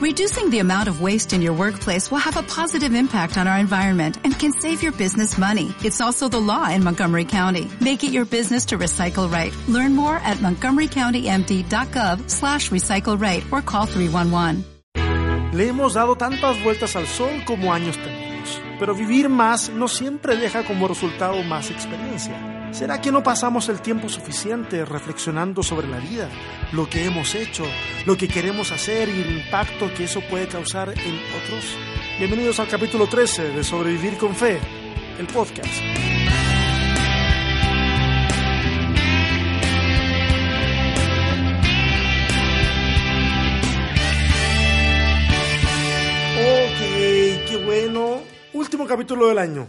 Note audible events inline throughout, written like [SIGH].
Reducing the amount of waste in your workplace will have a positive impact on our environment and can save your business money. It's also the law in Montgomery County. Make it your business to recycle right. Learn more at montgomerycountymd.gov slash recycle right or call 311. Le hemos dado tantas vueltas al sol como años tenemos, pero vivir más no siempre deja como resultado más experiencia. ¿Será que no pasamos el tiempo suficiente reflexionando sobre la vida, lo que hemos hecho, lo que queremos hacer y el impacto que eso puede causar en otros? Bienvenidos al capítulo 13 de Sobrevivir con Fe, el podcast. Ok, qué bueno. Último capítulo del año.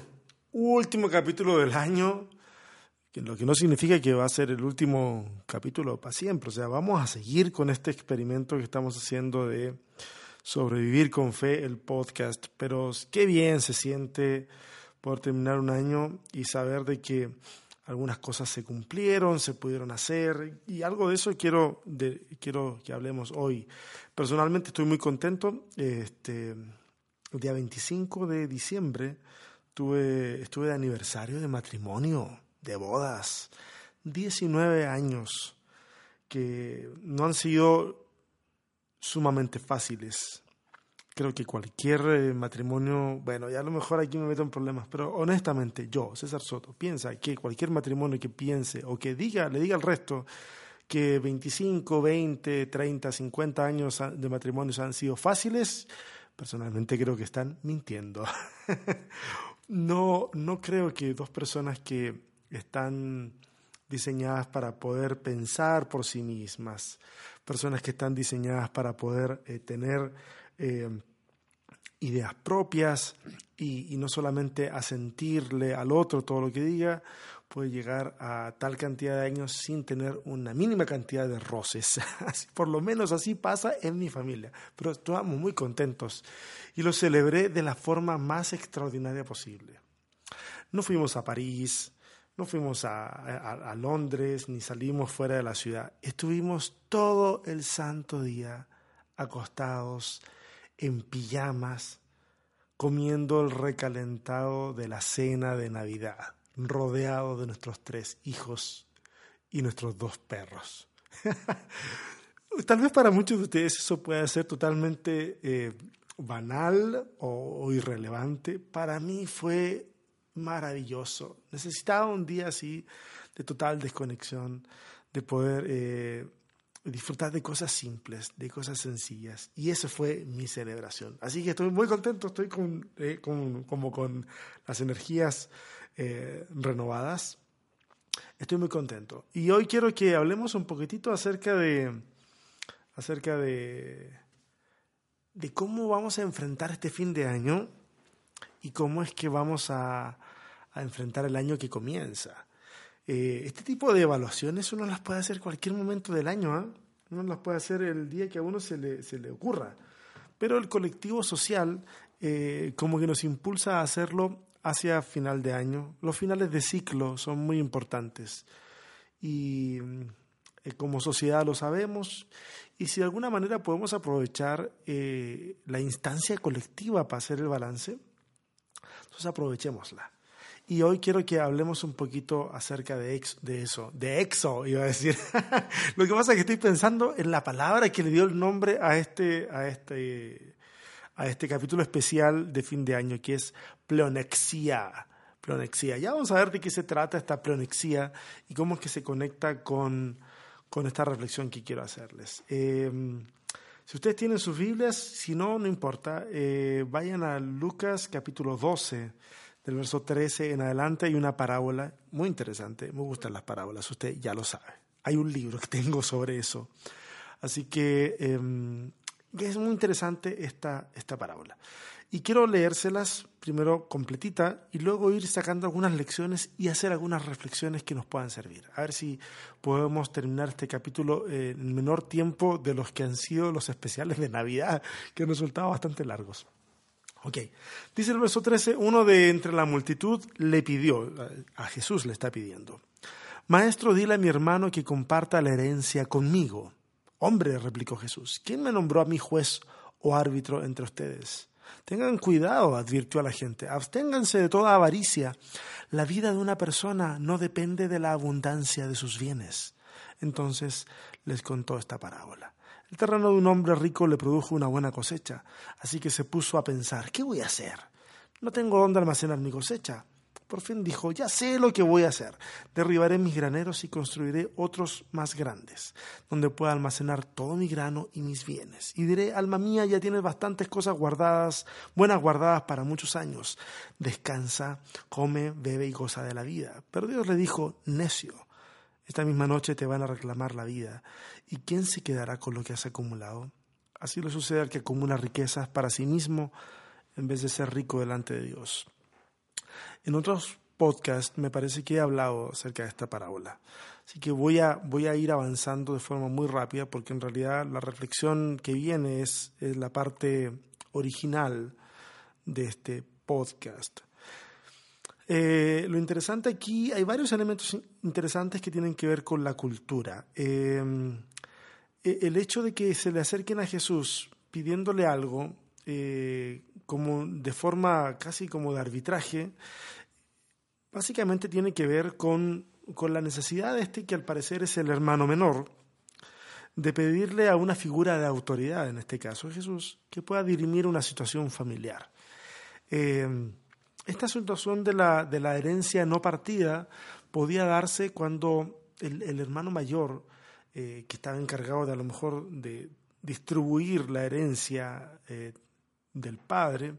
Último capítulo del año lo que no significa que va a ser el último capítulo para siempre. O sea, vamos a seguir con este experimento que estamos haciendo de sobrevivir con fe, el podcast. Pero qué bien se siente poder terminar un año y saber de que algunas cosas se cumplieron, se pudieron hacer y algo de eso quiero, quiero que hablemos hoy. Personalmente estoy muy contento. Este, el día 25 de diciembre tuve, estuve de aniversario de matrimonio de bodas, 19 años que no han sido sumamente fáciles. Creo que cualquier eh, matrimonio, bueno, ya a lo mejor aquí me meto en problemas, pero honestamente yo, César Soto, piensa que cualquier matrimonio que piense o que diga, le diga al resto que 25, 20, 30, 50 años de matrimonios han sido fáciles, personalmente creo que están mintiendo. [LAUGHS] no, no creo que dos personas que están diseñadas para poder pensar por sí mismas, personas que están diseñadas para poder eh, tener eh, ideas propias y, no solamente asentirle al otro todo lo que diga, puede llegar a tal cantidad de años sin tener una mínima cantidad de roces. [LAUGHS] por lo menos así pasa en mi familia. Pero estamos muy contentos y lo celebré de la forma más extraordinaria posible. No fuimos a París, no fuimos a, Londres ni salimos fuera de la ciudad. Estuvimos todo el santo día acostados en pijamas, comiendo el recalentado de la cena de Navidad, rodeado de nuestros tres hijos y nuestros dos perros. [LAUGHS] Tal vez para muchos de ustedes eso pueda ser totalmente eh, banal o irrelevante. Para mí fue maravilloso. Necesitaba un día así de total desconexión, de poder eh, disfrutar de cosas simples, de cosas sencillas. Y eso fue mi celebración. Así que estoy muy contento, estoy con, eh, como con las energías eh, renovadas. Estoy muy contento. Y hoy quiero que hablemos un poquitito acerca de, acerca de, de cómo vamos a enfrentar este fin de año y cómo es que vamos a, enfrentar el año que comienza. Eh, este tipo de evaluaciones uno las puede hacer cualquier momento del año, ¿eh? uno las puede hacer el día que a uno se le, se le ocurra, pero el colectivo social eh, como que nos impulsa a hacerlo hacia final de año. Los finales de ciclo son muy importantes y eh, como sociedad lo sabemos y si de alguna manera podemos aprovechar la instancia colectiva para hacer el balance, entonces aprovechémosla. Y hoy quiero que hablemos un poquito acerca de, de eso, de exo, iba a decir. [LAUGHS] Lo que pasa es que estoy pensando en la palabra que le dio el nombre a este, a este, a este capítulo especial de fin de año, que es pleonexia. Pleonexia. Ya vamos a ver de qué se trata esta pleonexia y cómo es que se conecta con, con esta reflexión que quiero hacerles. Eh, si ustedes tienen sus Biblias, si no, no importa, eh, vayan a Lucas capítulo 12, del verso 13 en adelante, hay una parábola muy interesante, me gustan las parábolas, usted ya lo sabe. Hay un libro que [LAUGHS] tengo sobre eso. Así que em, es muy interesante esta, esta parábola. Y quiero leérselas primero completita y luego ir sacando algunas lecciones y hacer algunas reflexiones que nos puedan servir. A ver si podemos terminar este capítulo en menor tiempo de los que han sido los especiales de Navidad, que han resultado bastante largos. Ok, dice el verso 13, uno de entre la multitud le pidió, a Jesús le está pidiendo, Maestro, dile a mi hermano que comparta la herencia conmigo. Hombre, replicó Jesús, ¿quién me nombró a mi juez o árbitro entre ustedes. Tengan cuidado, advirtió a la gente, absténganse de toda avaricia. La vida de una persona no depende de la abundancia de sus bienes. Entonces les contó esta parábola. El terreno de un hombre rico le produjo una buena cosecha, así que se puso a pensar, ¿qué voy a hacer? No tengo dónde almacenar mi cosecha. Por fin dijo, ya sé lo que voy a hacer. Derribaré mis graneros y construiré otros más grandes, donde pueda almacenar todo mi grano y mis bienes. Y diré, alma mía, ya tienes bastantes cosas guardadas, buenas guardadas para muchos años. Descansa, come, bebe y goza de la vida. Pero Dios le dijo, necio, esta misma noche te van a reclamar la vida. ¿Y quién se quedará con lo que has acumulado? Así le sucede al que acumula riquezas para sí mismo en vez de ser rico delante de Dios. En otros podcasts me parece que he hablado acerca de esta parábola. Así que voy a, voy a ir avanzando de forma muy rápida porque en realidad la reflexión que viene es, la parte original de este podcast. Eh, lo interesante aquí, hay varios elementos interesantes que tienen que ver con la cultura. Eh, el hecho de que se le acerquen a Jesús pidiéndole algo, eh, como de forma casi como de arbitraje, básicamente tiene que ver con, con la necesidad de este, que al parecer es el hermano menor, de pedirle a una figura de autoridad, en este caso Jesús, que pueda dirimir una situación familiar. Eh, esta situación de la, de la herencia no partida podía darse cuando el, el hermano mayor, eh, que estaba encargado de a lo mejor de distribuir la herencia eh, del padre,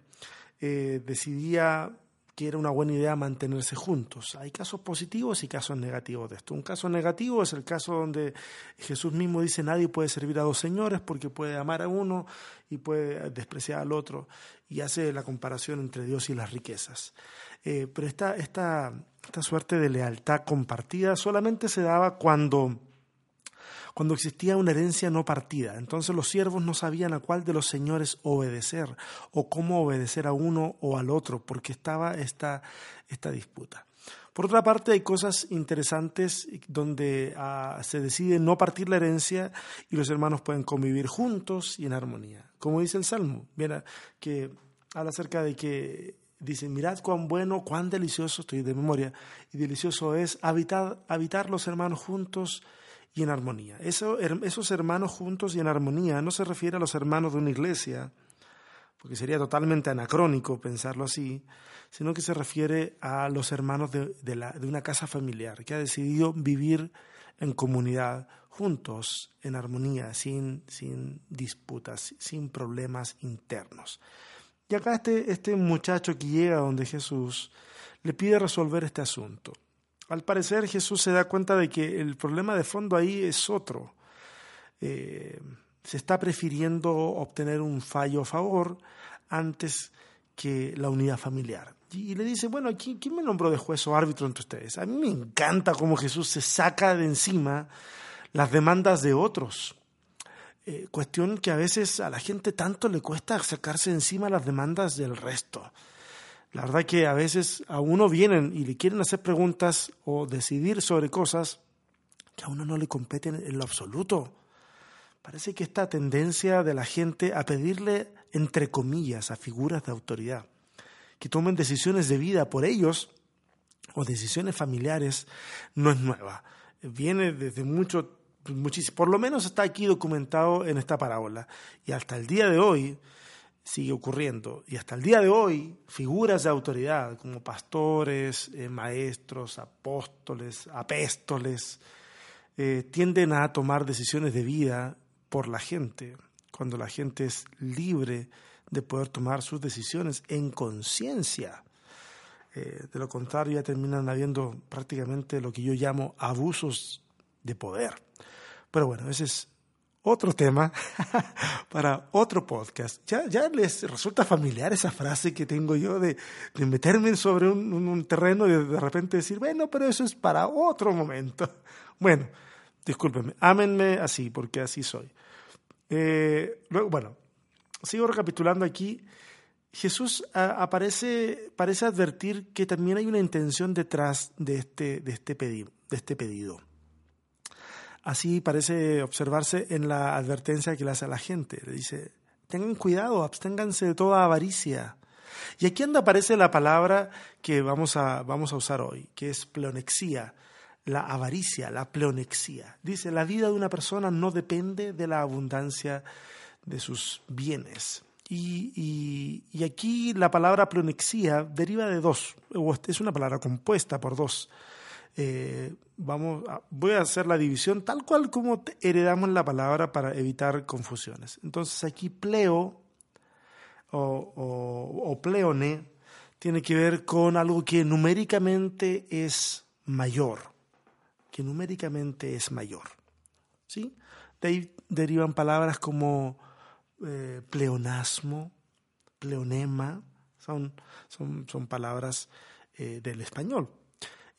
eh, decidía que era una buena idea mantenerse juntos. Hay casos positivos y casos negativos de esto. Un caso negativo es el caso donde Jesús mismo dice nadie puede servir a dos señores porque puede amar a uno y puede despreciar al otro y hace la comparación entre Dios y las riquezas. Eh, pero esta, esta, esta suerte de lealtad compartida solamente se daba cuando cuando existía una herencia no partida. Entonces los siervos no sabían a cuál de los señores obedecer o cómo obedecer a uno o al otro, porque estaba esta, esta disputa. Por otra parte, hay cosas interesantes donde ah, se decide no partir la herencia y los hermanos pueden convivir juntos y en armonía. Como dice el Salmo, mira, que habla acerca de que dicen, mirad cuán bueno, cuán delicioso, estoy de memoria, y delicioso es habitar, habitar los hermanos juntos y en armonía. esos hermanos juntos y en armonía no se refiere a los hermanos de una iglesia, porque sería totalmente anacrónico pensarlo así, sino que se refiere a los hermanos de, de una casa familiar que ha decidido vivir en comunidad, juntos, en armonía, sin, sin disputas, sin problemas internos. Y acá este, este muchacho que llega donde Jesús le pide resolver este asunto. Al parecer Jesús se da cuenta de que el problema de fondo ahí es otro. Eh, se está prefiriendo obtener un fallo a favor antes que la unidad familiar. Y, le dice, bueno, ¿quién, ¿quién, me nombró de juez o árbitro entre ustedes? A mí me encanta cómo Jesús se saca de encima las demandas de otros. Eh, cuestión que a veces a la gente tanto le cuesta sacarse encima las demandas del resto. La verdad que a veces a uno vienen y le quieren hacer preguntas o decidir sobre cosas que a uno no le competen en lo absoluto. Parece que esta tendencia de la gente a pedirle, entre comillas, a figuras de autoridad, que tomen decisiones de vida por ellos o decisiones familiares, no es nueva. Viene desde mucho, muchísimo, por lo menos está aquí documentado en esta parábola. Y hasta el día de hoy, sigue ocurriendo. Y hasta el día de hoy, figuras de autoridad como pastores, eh, maestros, apóstoles, apéstoles, eh, tienden a tomar decisiones de vida por la gente, cuando la gente es libre de poder tomar sus decisiones en conciencia. Eh, de lo contrario, ya terminan habiendo prácticamente lo que yo llamo abusos de poder. Pero bueno, ese es otro tema [LAUGHS] para otro podcast. ¿Ya, ¿Ya, les resulta familiar esa frase que tengo yo de, de meterme sobre un, un, terreno y de repente decir, bueno, pero eso es para otro momento? [LAUGHS] Bueno, discúlpenme, ámenme así, porque así soy. Eh, luego, bueno, sigo recapitulando aquí. Jesús aparece, parece advertir que también hay una intención detrás de este, de este, pedido, de este pedido. Así parece observarse en la advertencia que le hace a la gente. Le dice, tengan cuidado, absténganse de toda avaricia. Y aquí donde aparece la palabra que vamos a, vamos a usar hoy, que es pleonexía, la avaricia, la pleonexía. Dice, la vida de una persona no depende de la abundancia de sus bienes. Y, aquí la palabra pleonexía deriva de dos, es una palabra compuesta por dos. Eh, vamos voy a hacer la división tal cual como heredamos la palabra para evitar confusiones. Entonces aquí pleo o, pleone tiene que ver con algo que numéricamente es mayor, que numéricamente es mayor. ¿sí? De ahí derivan palabras como eh, pleonasmo, pleonema, son, son, son palabras eh, del español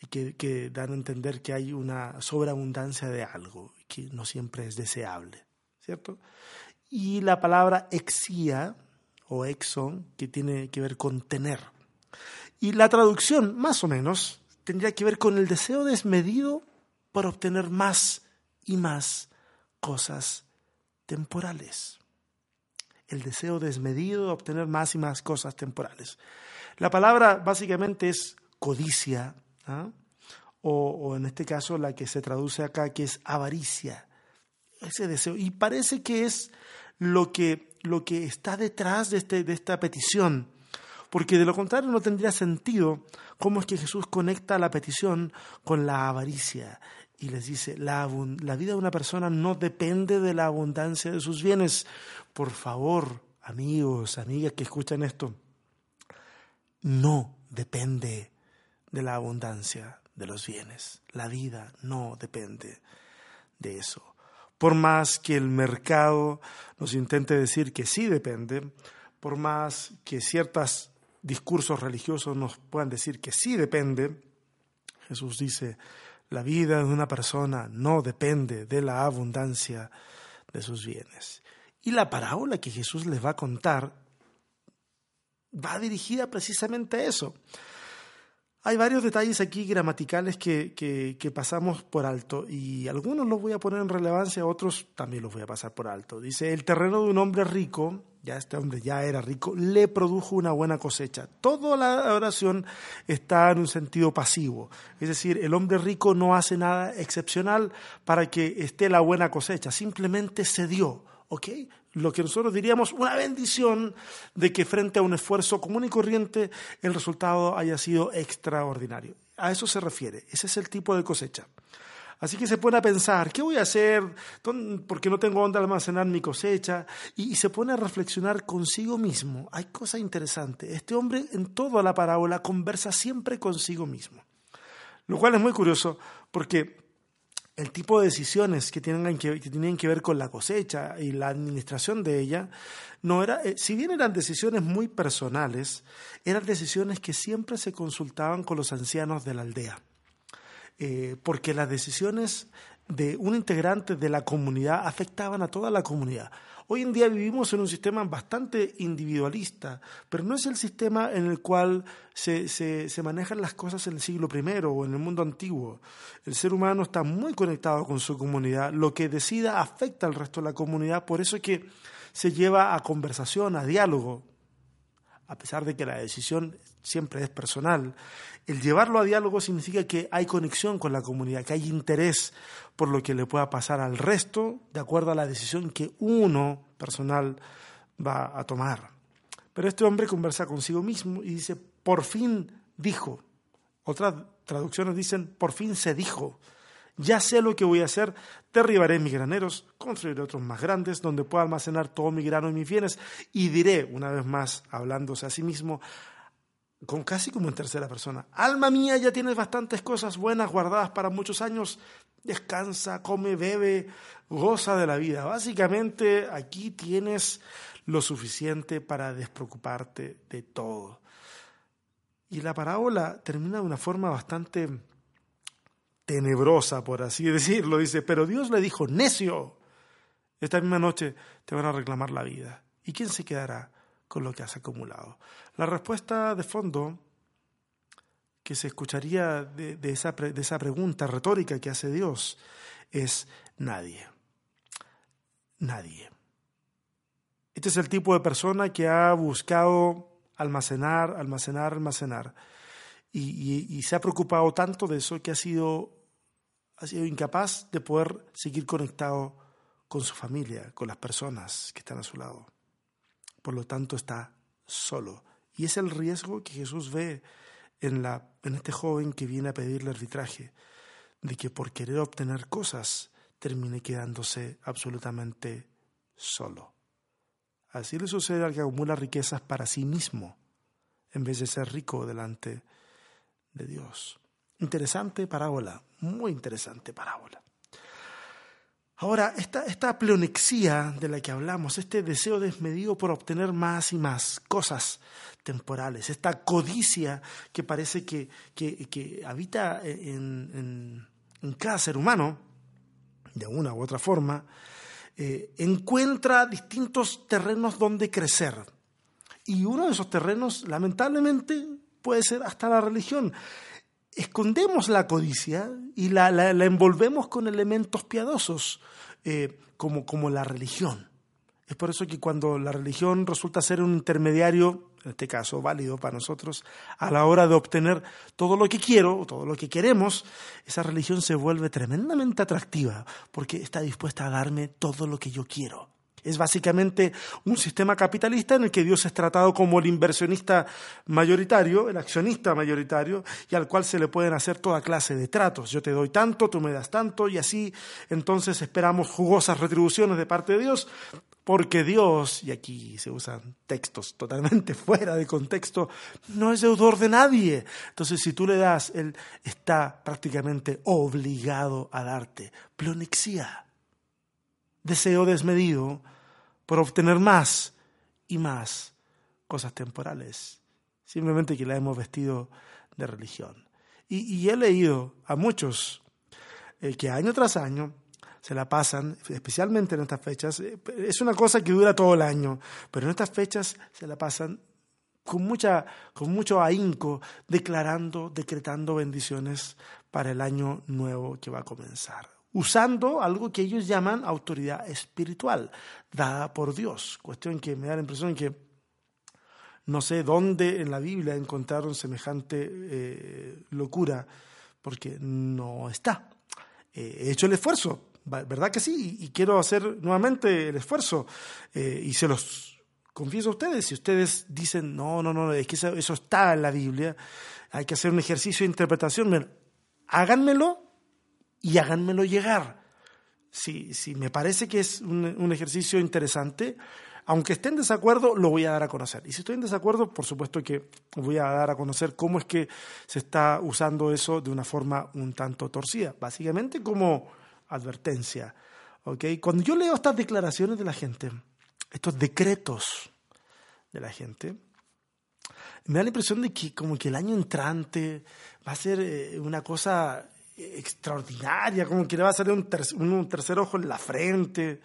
y que, dan a entender que hay una sobreabundancia de algo que no siempre es deseable, ¿cierto? Y la palabra exía o exon, que tiene que ver con tener. Y la traducción, más o menos, tendría que ver con el deseo desmedido por obtener más y más cosas temporales. El deseo desmedido de obtener más y más cosas temporales. La palabra básicamente es codicia, ¿ah? o, en este caso la que se traduce acá, que es avaricia. Ese deseo. Y parece que es lo que lo que está detrás de, este, de esta petición. Porque de lo contrario no tendría sentido cómo es que Jesús conecta la petición con la avaricia y les dice, la vida de una persona no depende de la abundancia de sus bienes. Por favor, amigos, amigas que escuchan esto, no depende de la abundancia de los bienes. La vida no depende de eso por más que el mercado nos intente decir que sí depende, por más que ciertos discursos religiosos nos puedan decir que sí depende, Jesús dice, la vida de una persona no depende de la abundancia de sus bienes. Y la parábola que Jesús les va a contar va dirigida precisamente a eso. Hay varios detalles aquí gramaticales que, pasamos por alto y algunos los voy a poner en relevancia, otros también los voy a pasar por alto. Dice, el terreno de un hombre rico, ya este hombre ya era rico, le produjo una buena cosecha. Toda la oración está en un sentido pasivo, es decir, el hombre rico no hace nada excepcional para que esté la buena cosecha, simplemente se dio. ¿Ok? Lo que nosotros diríamos una bendición de que frente a un esfuerzo común y corriente el resultado haya sido extraordinario. A eso se refiere, ese es el tipo de cosecha. Así que se pone a pensar, ¿qué voy a hacer? Porque no tengo dónde almacenar mi cosecha. Y, se pone a reflexionar consigo mismo. Hay cosa interesante. Este hombre en toda la parábola conversa siempre consigo mismo. Lo cual es muy curioso porque el tipo de decisiones que, tienen que, tenían que ver con la cosecha y la administración de ella, no era, eh, si bien eran decisiones muy personales, eran decisiones que siempre se consultaban con los ancianos de la aldea. Eh, porque las decisiones de un integrante de la comunidad afectaban a toda la comunidad. Hoy en día vivimos en un sistema bastante individualista, pero no es el sistema en el cual se, se, manejan las cosas en el siglo I o en el mundo antiguo. El ser humano está muy conectado con su comunidad, lo que decida afecta al resto de la comunidad, por eso es que se lleva a conversación, a diálogo, a pesar de que la decisión siempre es personal. El llevarlo a diálogo significa que hay conexión con la comunidad, que hay interés por lo que le pueda pasar al resto de acuerdo a la decisión que uno personal va a tomar. Pero este hombre conversa consigo mismo y dice, por fin dijo. Otras traducciones dicen, por fin se dijo. Ya sé lo que voy a hacer, derribaré mis graneros, construiré otros más grandes donde pueda almacenar todo mi grano y mis bienes y diré, una vez más, hablándose a sí mismo, con casi como en tercera persona, alma mía, ya tienes bastantes cosas buenas guardadas para muchos años, descansa, come, bebe, goza de la vida. Básicamente aquí tienes lo suficiente para despreocuparte de todo. Y la parábola termina de una forma bastante tenebrosa, por así [LAUGHS] decirlo. Dice, pero Dios le dijo, necio, esta misma noche te van a reclamar la vida. ¿Y quién se quedará con lo que has acumulado? La respuesta de fondo que se escucharía de, esa, de esa pregunta retórica que hace Dios es nadie. Nadie. Este es el tipo de persona que ha buscado almacenar, almacenar, almacenar. Y, se ha preocupado tanto de eso que ha sido, ha sido incapaz de poder seguir conectado con su familia, con las personas que están a su lado. Por lo tanto, está solo. Y es el riesgo que Jesús ve en, la, en este joven que viene a pedirle arbitraje, de que por querer obtener cosas termine quedándose absolutamente solo. Así le sucede al que acumula riquezas para sí mismo, en vez de ser rico delante de Dios. Interesante parábola, muy interesante parábola. Ahora, esta, esta pleonexía de la que hablamos, este deseo desmedido por obtener más y más cosas temporales, esta codicia que parece que, que, habita en, en cada ser humano, de una u otra forma, eh, encuentra distintos terrenos donde crecer. Y uno de esos terrenos, lamentablemente, puede ser hasta la religión. Escondemos la codicia y la, envolvemos con elementos piadosos, eh, como, como la religión. Es por eso que cuando la religión resulta ser un intermediario, en este caso válido para nosotros, a la hora de obtener todo lo que quiero todo lo que queremos, esa religión se vuelve tremendamente atractiva porque está dispuesta a darme todo lo que yo quiero. Es básicamente un sistema capitalista en el que Dios es tratado como el inversionista mayoritario, el accionista mayoritario, y al cual se le pueden hacer toda clase de tratos. Yo te doy tanto, tú me das tanto, y así entonces esperamos jugosas retribuciones de parte de Dios, porque Dios, y aquí se usan textos totalmente [LAUGHS] fuera de contexto, no es deudor de nadie. Entonces, si tú le das, Él está prácticamente obligado a darte. Plonexia, deseo desmedido por obtener más y más cosas temporales. Simplemente que la hemos vestido de religión. Y, he leído a muchos eh, que año tras año se la pasan, especialmente en estas fechas, eh, es una cosa que dura todo el año, pero en estas fechas se la pasan con, mucha, con mucho ahínco, declarando, decretando bendiciones para el año nuevo que va a comenzar usando algo que ellos llaman autoridad espiritual, dada por Dios. Cuestión que me da la impresión que no sé dónde en la Biblia encontraron semejante eh, locura, porque no está. Eh, he hecho el esfuerzo, ¿verdad que sí? Y, quiero hacer nuevamente el esfuerzo. Eh, y se los confieso a ustedes. Si ustedes dicen, no, no, no, es que eso, está en la Biblia, hay que hacer un ejercicio de interpretación, háganmelo y háganmelo llegar. Si, si me parece que es un, ejercicio interesante, aunque esté en desacuerdo, lo voy a dar a conocer. Y si estoy en desacuerdo, por supuesto que voy a dar a conocer cómo es que se está usando eso de una forma un tanto torcida, básicamente como advertencia. ¿okay? Cuando yo leo estas declaraciones de la gente, estos decretos de la gente, me da la impresión de que como que el año entrante va a ser eh, una cosa extraordinaria, como que le va a salir un, tercer ojo en la frente.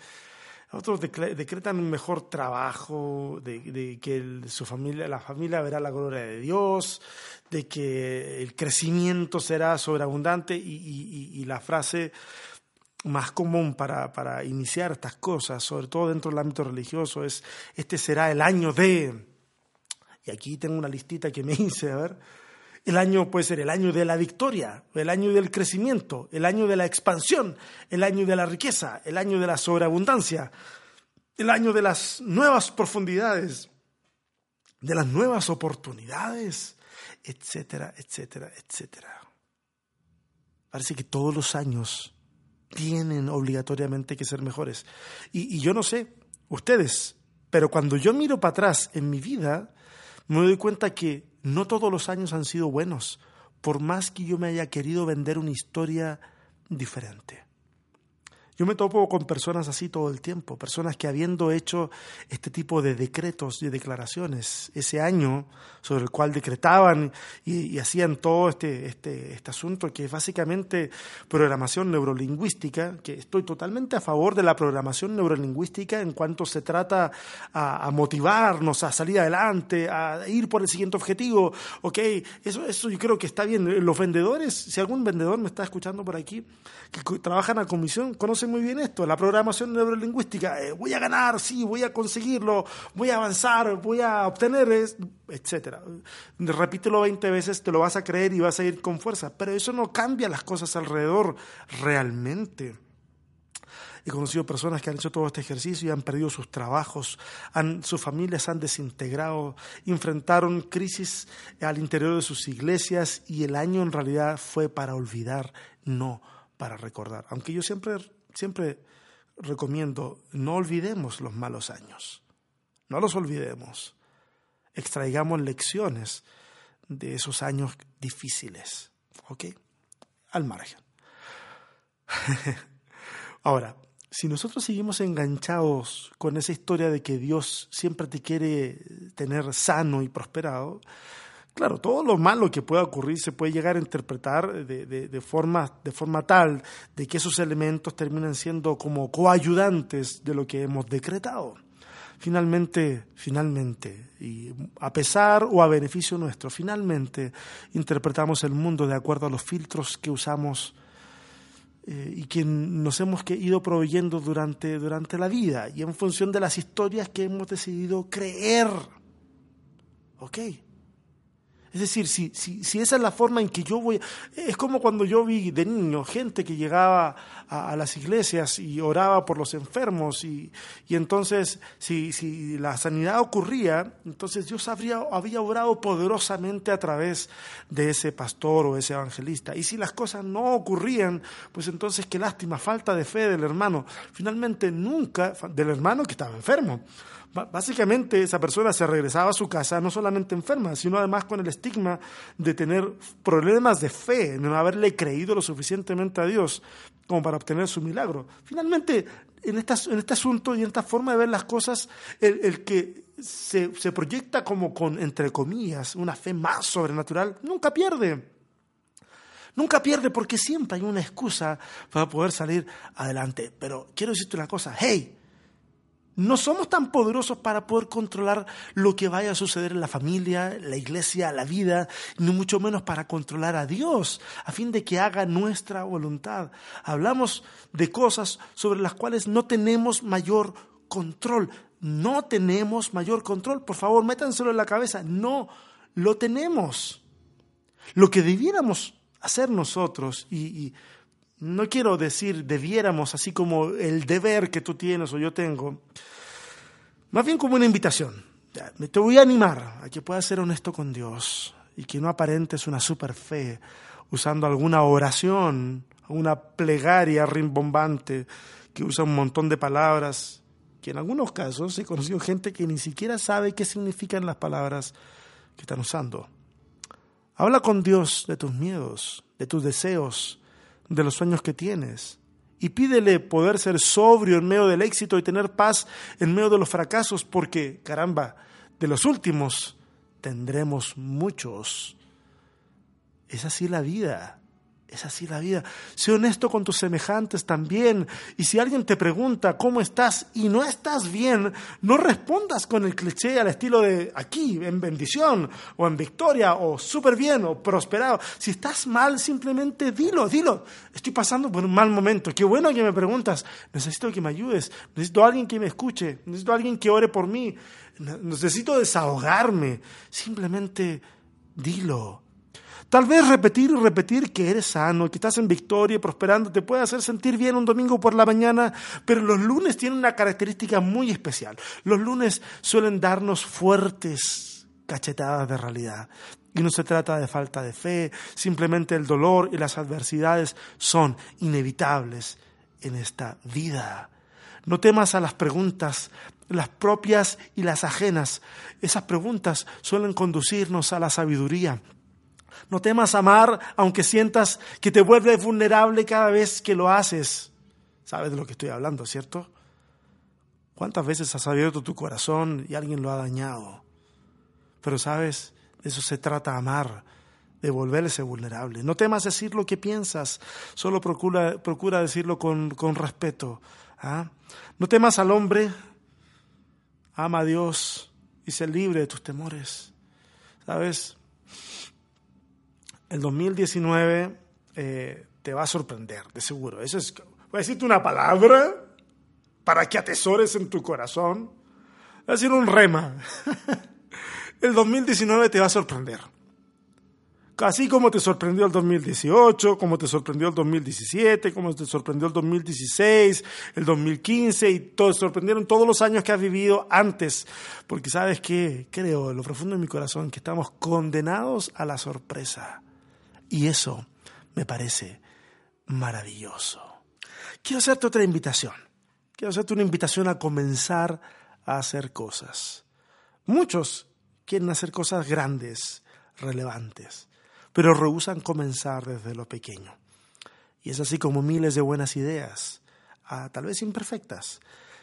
Otros decretan un mejor trabajo, de, que su familia, la familia verá la gloria de Dios, de que el crecimiento será sobreabundante y, la frase más común para, para, iniciar estas cosas, sobre todo dentro del ámbito religioso, es este será el año de... Y aquí tengo una listita que me [LAUGHS] hice, a ver, el año puede ser el año de la victoria, el año del crecimiento, el año de la expansión, el año de la riqueza, el año de la sobreabundancia, el año de las nuevas profundidades, de las nuevas oportunidades, etcétera, etcétera, etcétera. Parece que todos los años tienen obligatoriamente que ser mejores. Y, y yo no sé, ustedes, pero cuando yo miro para atrás en mi vida, me doy cuenta que no todos los años han sido buenos, por más que yo me haya querido vender una historia diferente. Yo me topo con personas así todo el tiempo, personas que habiendo hecho este tipo de decretos y declaraciones ese año sobre el cual decretaban y, hacían todo este, este, este, asunto que es básicamente programación neurolingüística, que estoy totalmente a favor de la programación neurolingüística en cuanto se trata a, motivarnos a salir adelante, a ir por el siguiente objetivo, ok, eso, eso yo creo que está bien. Los vendedores, si algún vendedor me está escuchando por aquí, que trabajan a comisión, conocen muy bien esto, la programación neurolingüística. Eh, voy a ganar, sí, voy a conseguirlo, voy a avanzar, voy a obtener, etc. Repítelo 20 veces, te lo vas a creer y vas a ir con fuerza. Pero eso no cambia las cosas alrededor realmente. He conocido personas que han hecho todo este ejercicio y han perdido sus trabajos, sus familias han desintegrado, enfrentaron crisis al interior de sus iglesias y el año en realidad fue para olvidar, no para recordar. Aunque yo siempre, siempre recomiendo, no olvidemos los malos años, no los olvidemos, extraigamos lecciones de esos años difíciles, ¿ok? Al margen. [LAUGHS] Ahora, si nosotros seguimos enganchados con esa historia de que Dios siempre te quiere tener sano y prosperado, claro, todo lo malo que pueda ocurrir se puede llegar a interpretar de, forma, de forma tal de que esos elementos terminan siendo como coayudantes de lo que hemos decretado. Finalmente, finalmente, y a pesar o a beneficio nuestro, finalmente interpretamos el mundo de acuerdo a los filtros que usamos eh, y que nos hemos ido proveyendo durante, durante la vida y en función de las historias que hemos decidido creer. ¿Ok? Es decir, si, si, si, esa es la forma en que yo voy, es como cuando yo vi de niño gente que llegaba a, las iglesias y oraba por los enfermos y, y entonces si, si, la sanidad ocurría, entonces Dios habría, había orado poderosamente a través de ese pastor o ese evangelista. Y si las cosas no ocurrían, pues entonces qué lástima, falta de fe del hermano. Finalmente nunca, del hermano que estaba enfermo. Básicamente esa persona se regresaba a su casa no solamente enferma, sino además con el estigma de tener problemas de fe, de no haberle creído lo suficientemente a Dios como para obtener su milagro. Finalmente, en, en este asunto y en esta forma de ver las cosas, el, que se, se proyecta como con, entre comillas, una fe más sobrenatural, nunca pierde. Nunca pierde porque siempre hay una excusa para poder salir adelante. Pero quiero decirte una cosa, hey, no somos tan poderosos para poder controlar lo que vaya a suceder en la familia, la iglesia, la vida, ni mucho menos para controlar a Dios, a fin de que haga nuestra voluntad. Hablamos de cosas sobre las cuales no tenemos mayor control. No tenemos mayor control. Por favor, métanselo en la cabeza. No lo tenemos. Lo que debiéramos hacer nosotros, y, no quiero decir debiéramos, así como el deber que tú tienes o yo tengo, más bien como una invitación. Te voy a animar a que puedas ser honesto con Dios y que no aparentes una super fe usando alguna oración, una plegaria rimbombante que usa un montón de palabras, que en algunos casos he conocido gente que ni siquiera sabe qué significan las palabras que están usando. Habla con Dios de tus miedos, de tus deseos, de los sueños que tienes. Y pídele poder ser sobrio en medio del éxito y tener paz en medio de los fracasos, porque, caramba, de los últimos tendremos muchos. Es así la vida. Es así la vida. Sé honesto con tus semejantes también. Y si alguien te pregunta cómo estás y no estás bien, no respondas con el cliché al estilo de aquí, en bendición, o en victoria, o súper bien, o prosperado. Si estás mal, simplemente dilo, dilo. Estoy pasando por un mal momento. Qué bueno que me preguntas. Necesito que me ayudes. Necesito a alguien que me escuche. Necesito a alguien que ore por mí. Necesito desahogarme. Simplemente dilo Tal vez repetir y repetir que eres sano, que estás en victoria y prosperando, te puede hacer sentir bien un domingo por la mañana, pero los lunes tienen una característica muy especial. Los lunes suelen darnos fuertes cachetadas de realidad. Y no se trata de falta de fe, simplemente el dolor y las adversidades son inevitables en esta vida. No temas a las preguntas, las propias y las ajenas. Esas preguntas suelen conducirnos a la sabiduría no temas amar aunque sientas que te vuelves vulnerable cada vez que lo haces. ¿Sabes de lo que estoy hablando, cierto? ¿Cuántas veces has abierto tu corazón y alguien lo ha dañado? Pero sabes, de eso se trata amar, de volverse vulnerable. No temas decir lo que piensas, solo procura, decirlo con, con respeto. ¿ah? No temas al hombre, ama a Dios y sé libre de tus temores. ¿Sabes? El 2019 eh, te va a sorprender, de seguro. Eso es Voy a decirte una palabra para que atesores en tu corazón. Voy a decir un rema. [LAUGHS] El 2019 te va a sorprender. Así como te sorprendió el 2018, como te sorprendió el 2017, como te sorprendió el 2016, el 2015 y te sorprendieron todos los años que has vivido antes. Porque sabes que creo en lo profundo de mi corazón que estamos condenados a la sorpresa. Y eso me parece maravilloso. Quiero hacerte otra invitación. Quiero hacerte una invitación a comenzar a hacer cosas. Muchos quieren hacer cosas grandes, relevantes pero rehusan comenzar desde lo pequeño. Y es así como miles de buenas ideas, tal vez imperfectas,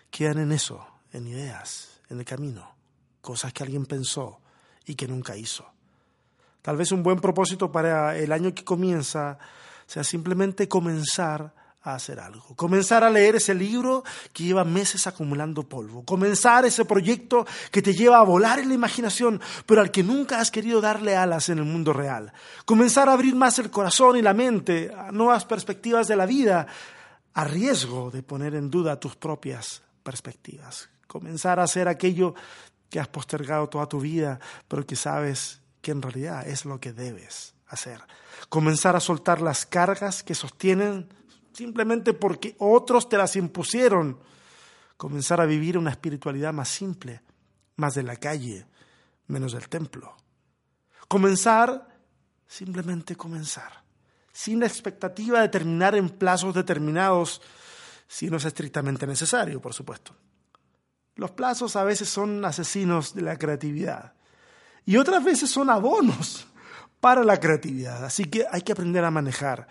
quedan en eso, en ideas, en el camino, cosas que alguien pensó y que nunca hizo. Tal vez un buen propósito para el año que comienza sea simplemente comenzar a hacer algo, comenzar a leer ese libro que lleva meses acumulando polvo, comenzar ese proyecto que te lleva a volar en la imaginación, pero al que nunca has querido darle alas en el mundo real, comenzar a abrir más el corazón y la mente a nuevas perspectivas de la vida, a riesgo de poner en duda tus propias perspectivas, comenzar a hacer aquello que has postergado toda tu vida, pero que sabes que en realidad es lo que debes hacer. Comenzar a soltar las cargas que sostienen simplemente porque otros te las impusieron. Comenzar a vivir una espiritualidad más simple, más de la calle, menos del templo. Comenzar, simplemente comenzar, sin la expectativa de terminar en plazos determinados, si no es estrictamente necesario, por supuesto. Los plazos a veces son asesinos de la creatividad y otras veces son abonos [LAUGHS] para la creatividad. Así que hay que aprender a manejar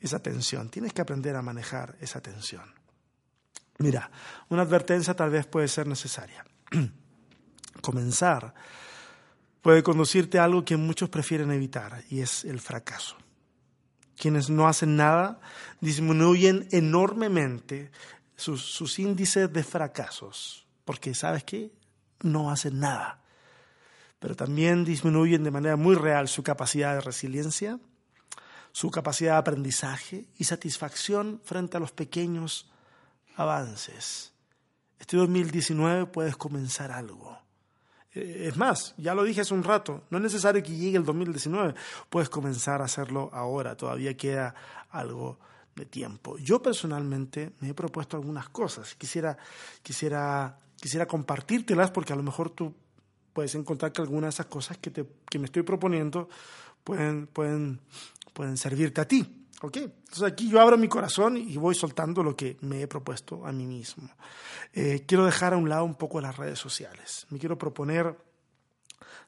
esa tensión. Tienes que aprender a manejar esa tensión. Mira, una advertencia tal vez puede ser necesaria. [CLEARS THROAT] Comenzar puede conducirte a algo que muchos prefieren evitar y es el fracaso. Quienes no hacen nada disminuyen enormemente sus, índices de fracasos, porque sabes qué, no hacen nada. Pero también disminuyen de manera muy real su capacidad de resiliencia, su capacidad de aprendizaje y satisfacción frente a los pequeños avances. Este 2019 puedes comenzar algo. Eh, es más, ya lo dije hace un rato, no es necesario que llegue el 2019, puedes comenzar a hacerlo ahora, todavía queda algo de tiempo. Yo personalmente me he propuesto algunas cosas, quisiera, quisiera, quisiera compartírtelas porque a lo mejor tú puedes encontrar que algunas de esas cosas que, te, que me estoy proponiendo pueden, pueden pueden servirte a ti. ¿Ok? Entonces aquí yo abro mi corazón y voy soltando lo que me he propuesto a mí mismo. Eh, quiero dejar a un lado un poco las redes sociales. Me quiero proponer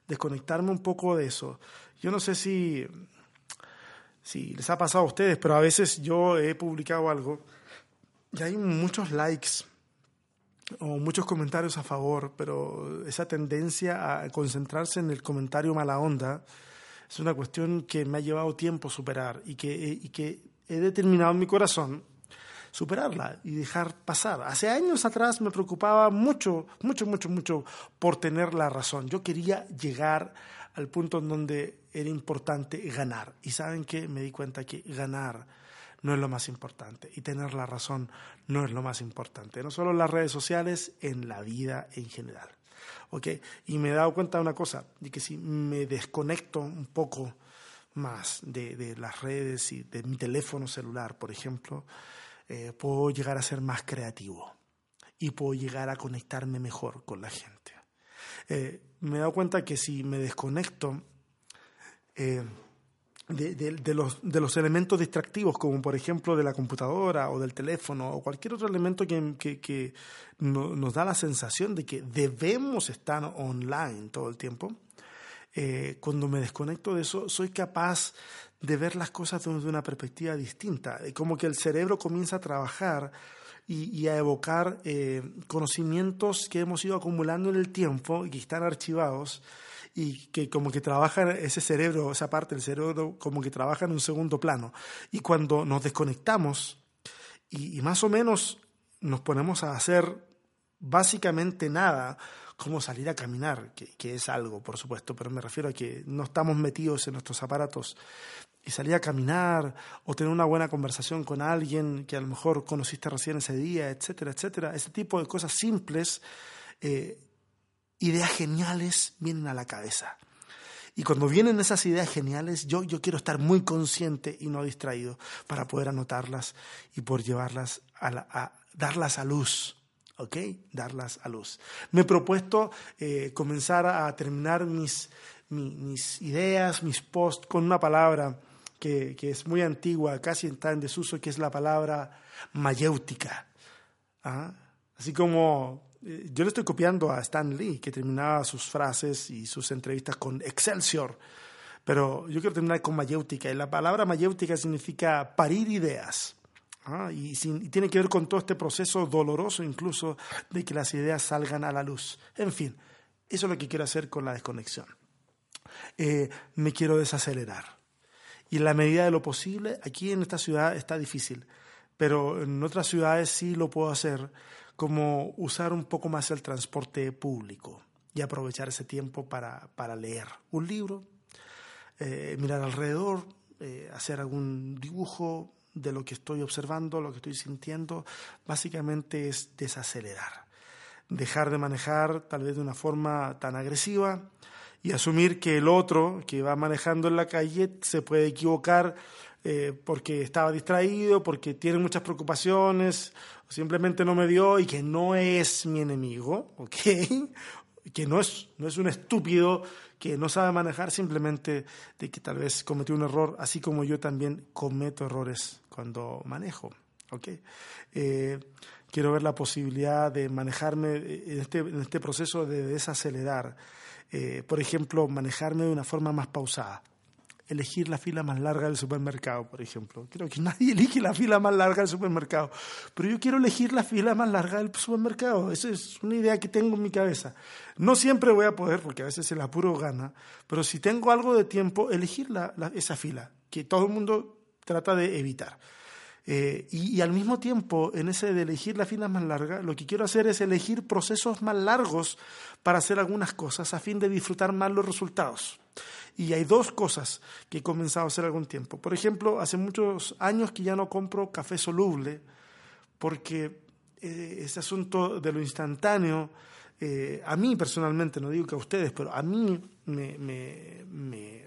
desconectarme un poco de eso. Yo no sé si, si les ha pasado a ustedes, pero a veces yo he publicado algo y hay muchos likes o muchos comentarios a favor, pero esa tendencia a concentrarse en el comentario mala onda, es una cuestión que me ha llevado tiempo superar y que, y que he determinado en mi corazón superarla y dejar pasar. Hace años atrás me preocupaba mucho, mucho, mucho, mucho por tener la razón. Yo quería llegar al punto en donde era importante ganar. Y saben que me di cuenta que ganar no es lo más importante y tener la razón no es lo más importante. No solo en las redes sociales, en la vida en general. Y me he dado cuenta de una cosa, de que si me desconecto un poco más de, las redes y de mi teléfono celular, por ejemplo, eh, puedo llegar a ser más creativo y puedo llegar a conectarme mejor con la gente. Eh, me he dado cuenta que si me desconecto, eh, de, los, de, los, elementos distractivos, como por ejemplo de la computadora o del teléfono o cualquier otro elemento que, que, nos da la sensación de que debemos estar online todo el tiempo, eh, cuando me desconecto de eso, soy capaz de ver las cosas desde una perspectiva distinta, como que el cerebro comienza a trabajar y, a evocar eh, conocimientos que hemos ido acumulando en el tiempo y que están archivados y que como que trabaja ese cerebro, esa parte del cerebro como que trabaja en un segundo plano. Y cuando nos desconectamos y, más o menos nos ponemos a hacer básicamente nada, como salir a caminar, que, que, es algo, por supuesto, pero me refiero a que no estamos metidos en nuestros aparatos y salir a caminar o tener una buena conversación con alguien que a lo mejor conociste recién ese día, etcétera, etcétera. Ese tipo de cosas simples, eh, ideas geniales vienen a la cabeza. Y cuando vienen esas ideas geniales, yo, yo quiero estar muy consciente y no distraído para poder anotarlas y poder llevarlas a, darlas a luz. ¿ok? Darlas a luz. Me he propuesto eh, comenzar a terminar mis, mis, ideas, mis posts con una palabra que, que, es muy antigua, casi está en desuso, que es la palabra mayéutica. ¿ah? Así como yo le estoy copiando a Stan Lee, que terminaba sus frases y sus entrevistas con Excelsior, pero yo quiero terminar con mayéutica. Y la palabra mayéutica significa parir ideas. ¿ah? Y, y, tiene que ver con todo este proceso doloroso incluso de que las ideas salgan a la luz. En fin, eso es lo que quiero hacer con la desconexión. Eh, me quiero desacelerar. Y en la medida de lo posible, aquí en esta ciudad está difícil, pero en otras ciudades sí lo puedo hacer como usar un poco más el transporte público y aprovechar ese tiempo para, para leer un libro, eh, mirar alrededor, eh, hacer algún dibujo de lo que estoy observando, lo que estoy sintiendo. Básicamente es desacelerar, dejar de manejar tal vez de una forma tan agresiva y asumir que el otro que va manejando en la calle se puede equivocar eh, porque estaba distraído, porque tiene muchas preocupaciones, o simplemente no me dio y que no es mi enemigo. [LAUGHS] Que no es, no es un estúpido que no sabe manejar, simplemente de que tal vez cometió un error, así como yo también cometo errores cuando manejo. Eh, quiero ver la posibilidad de manejarme en este, en este proceso de desacelerar. Eh, por ejemplo, manejarme de una forma más pausada elegir la fila más larga del supermercado, por ejemplo. Creo que nadie [LAUGHS] elige la fila más larga del supermercado, pero yo quiero elegir la fila más larga del supermercado. Esa es una idea que tengo en mi cabeza. No siempre voy a poder, porque a veces el apuro gana, pero si tengo algo de tiempo, elegir esa fila, que todo el mundo trata de evitar. Eh, y, y, al mismo tiempo, en ese de elegir la fila más larga, lo que quiero hacer es elegir procesos más largos para hacer algunas cosas a fin de disfrutar más los resultados. Y hay dos cosas que he comenzado a hacer algún tiempo. Por ejemplo, hace muchos años que ya no compro café soluble porque eh, ese asunto de lo instantáneo, eh, a mí personalmente, no digo que a ustedes, pero a mí me, me, me,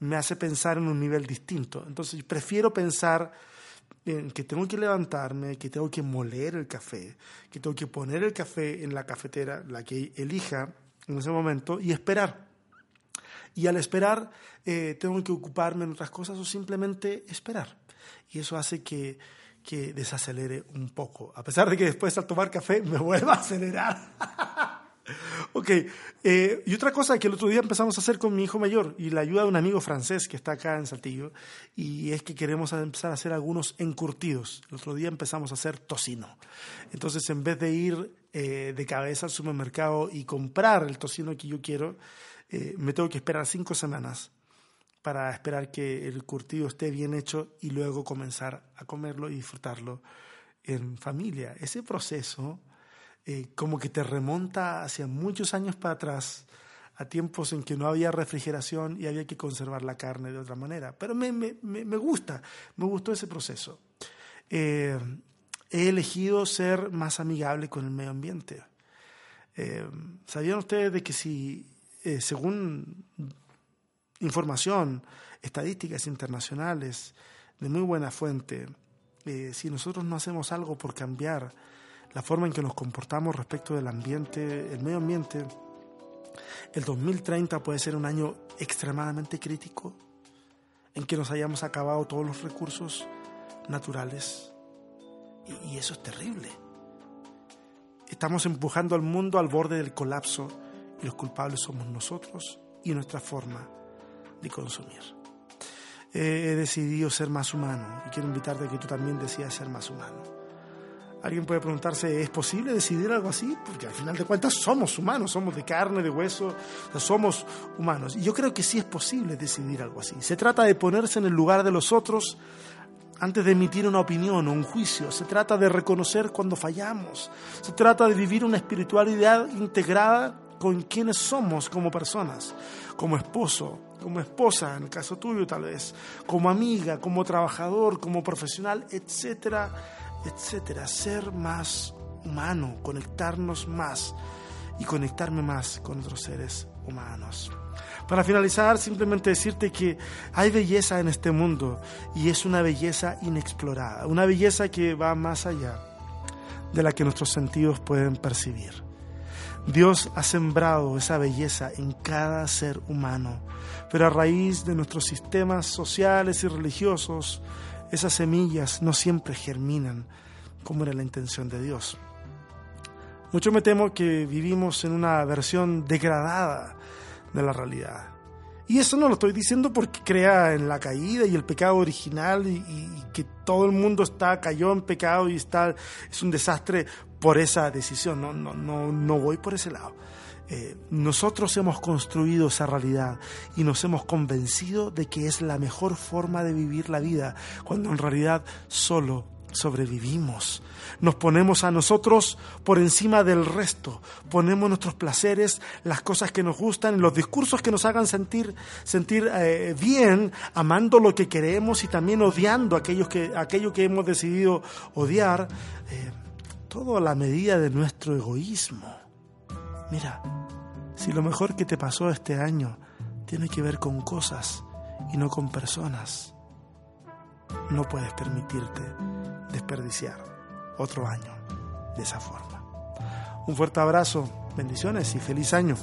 me hace pensar en un nivel distinto. Entonces, prefiero pensar en que tengo que levantarme, que tengo que moler el café, que tengo que poner el café en la cafetera, la que elija en ese momento, y esperar. Y al esperar, eh, tengo que ocuparme en otras cosas o simplemente esperar. Y eso hace que, que desacelere un poco. A pesar de que después al tomar café me [LAUGHS] vuelva a acelerar. [LAUGHS] ok, eh, y otra cosa que el otro día empezamos a hacer con mi hijo mayor y la ayuda de un amigo francés que está acá en Saltillo, y es que queremos empezar a hacer algunos encurtidos. El otro día empezamos a hacer tocino. Entonces, en vez de ir eh, de cabeza al supermercado y comprar el tocino que yo quiero, eh, me tengo que esperar cinco semanas para esperar que el curtido esté bien hecho y luego comenzar a comerlo y disfrutarlo en familia. Ese proceso eh, como que te remonta hacia muchos años para atrás, a tiempos en que no había refrigeración y había que conservar la carne de otra manera. Pero me, me, me gusta, me gustó ese proceso. Eh, he elegido ser más amigable con el medio ambiente. ¿Sabían ustedes de que si eh, según información, estadísticas internacionales de muy buena fuente, eh, si nosotros no hacemos algo por cambiar la forma en que nos comportamos respecto del ambiente, el medio ambiente, el 2030 puede ser un año extremadamente crítico en que nos hayamos acabado todos los recursos naturales. y eso es terrible. Estamos empujando al mundo al borde del colapso y los culpables somos nosotros y nuestra forma de consumir. he decidido ser más humano y quiero invitarte a que tú también decidas ser más humano. Alguien puede preguntarse, ¿es posible decidir algo así? Porque al final de cuentas somos humanos, somos de carne, de hueso, somos humanos. Y yo creo que sí es posible decidir algo así. Se trata de ponerse en el lugar de los otros antes de emitir una opinión o un juicio. Se trata de reconocer cuando fallamos. Se trata de vivir una espiritualidad integrada con quienes somos como personas, como esposo, como esposa, en el caso tuyo tal vez, como amiga, como trabajador, como profesional, etcétera, etcétera. Ser más humano, conectarnos más y conectarme más con otros seres humanos. Para finalizar, simplemente decirte que hay belleza en este mundo y es una belleza inexplorada, una belleza que va más allá de la que nuestros sentidos pueden percibir. Dios ha sembrado esa belleza en cada ser humano, pero a raíz de nuestros sistemas sociales y religiosos, esas semillas no siempre germinan como era la intención de Dios. Mucho me temo que vivimos en una versión degradada de la realidad. Y eso no lo estoy diciendo porque crea en la caída y el pecado original y, que todo el mundo está cayó en pecado y está es un desastre por esa decisión. No, no, no, no voy por ese lado. Eh, nosotros hemos construido esa realidad y nos hemos convencido de que es la mejor forma de vivir la vida, cuando en realidad solo sobrevivimos. Nos ponemos a nosotros por encima del resto. Ponemos nuestros placeres, las cosas que nos gustan, los discursos que nos hagan sentir, sentir eh, bien, amando lo que queremos y también odiando aquellos que, aquello que hemos decidido odiar. Eh, todo a la medida de nuestro egoísmo. Mira, si lo mejor que te pasó este año tiene que ver con cosas y no con personas, no puedes permitirte desperdiciar otro año de esa forma. Un fuerte abrazo, bendiciones y feliz año.